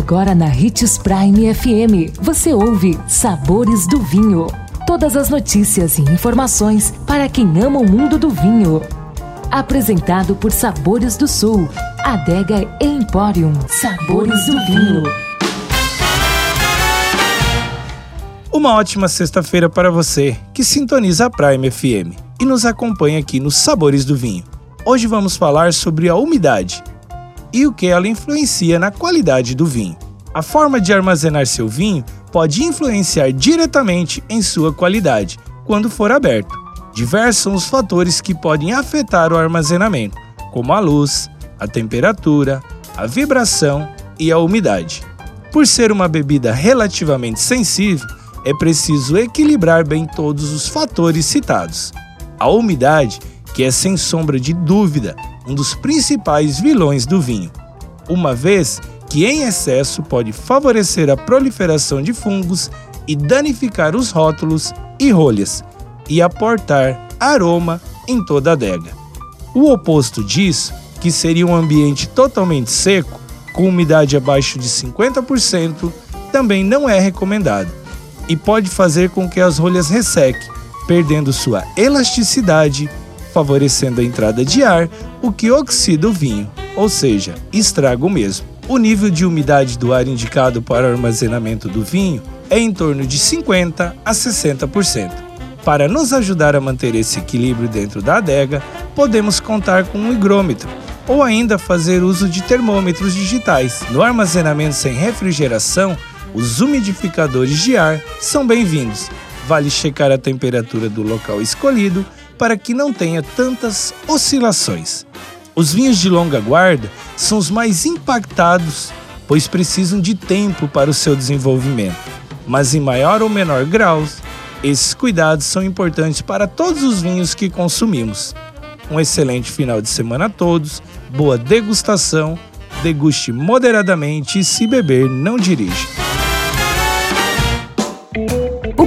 Agora na Ritz Prime FM, você ouve Sabores do Vinho. Todas as notícias e informações para quem ama o mundo do vinho. Apresentado por Sabores do Sul, Adega Emporium. Sabores do Vinho. Uma ótima sexta-feira para você que sintoniza a Prime FM e nos acompanha aqui nos Sabores do Vinho. Hoje vamos falar sobre a umidade e o que ela influencia na qualidade do vinho. A forma de armazenar seu vinho pode influenciar diretamente em sua qualidade quando for aberto. Diversos são os fatores que podem afetar o armazenamento, como a luz, a temperatura, a vibração e a umidade. Por ser uma bebida relativamente sensível, é preciso equilibrar bem todos os fatores citados. A umidade, que é sem sombra de dúvida um dos principais vilões do vinho, uma vez que em excesso pode favorecer a proliferação de fungos e danificar os rótulos e rolhas, e aportar aroma em toda a adega. O oposto disso, que seria um ambiente totalmente seco, com umidade abaixo de 50%, também não é recomendado e pode fazer com que as rolhas ressequem, perdendo sua elasticidade favorecendo a entrada de ar, o que oxida o vinho, ou seja, estraga o mesmo. O nível de umidade do ar indicado para o armazenamento do vinho é em torno de 50 a 60%. Para nos ajudar a manter esse equilíbrio dentro da adega, podemos contar com um higrômetro ou ainda fazer uso de termômetros digitais. No armazenamento sem refrigeração, os umidificadores de ar são bem-vindos. Vale checar a temperatura do local escolhido para que não tenha tantas oscilações. Os vinhos de longa guarda são os mais impactados, pois precisam de tempo para o seu desenvolvimento. Mas em maior ou menor grau, esses cuidados são importantes para todos os vinhos que consumimos. Um excelente final de semana a todos, boa degustação, deguste moderadamente e se beber, não dirija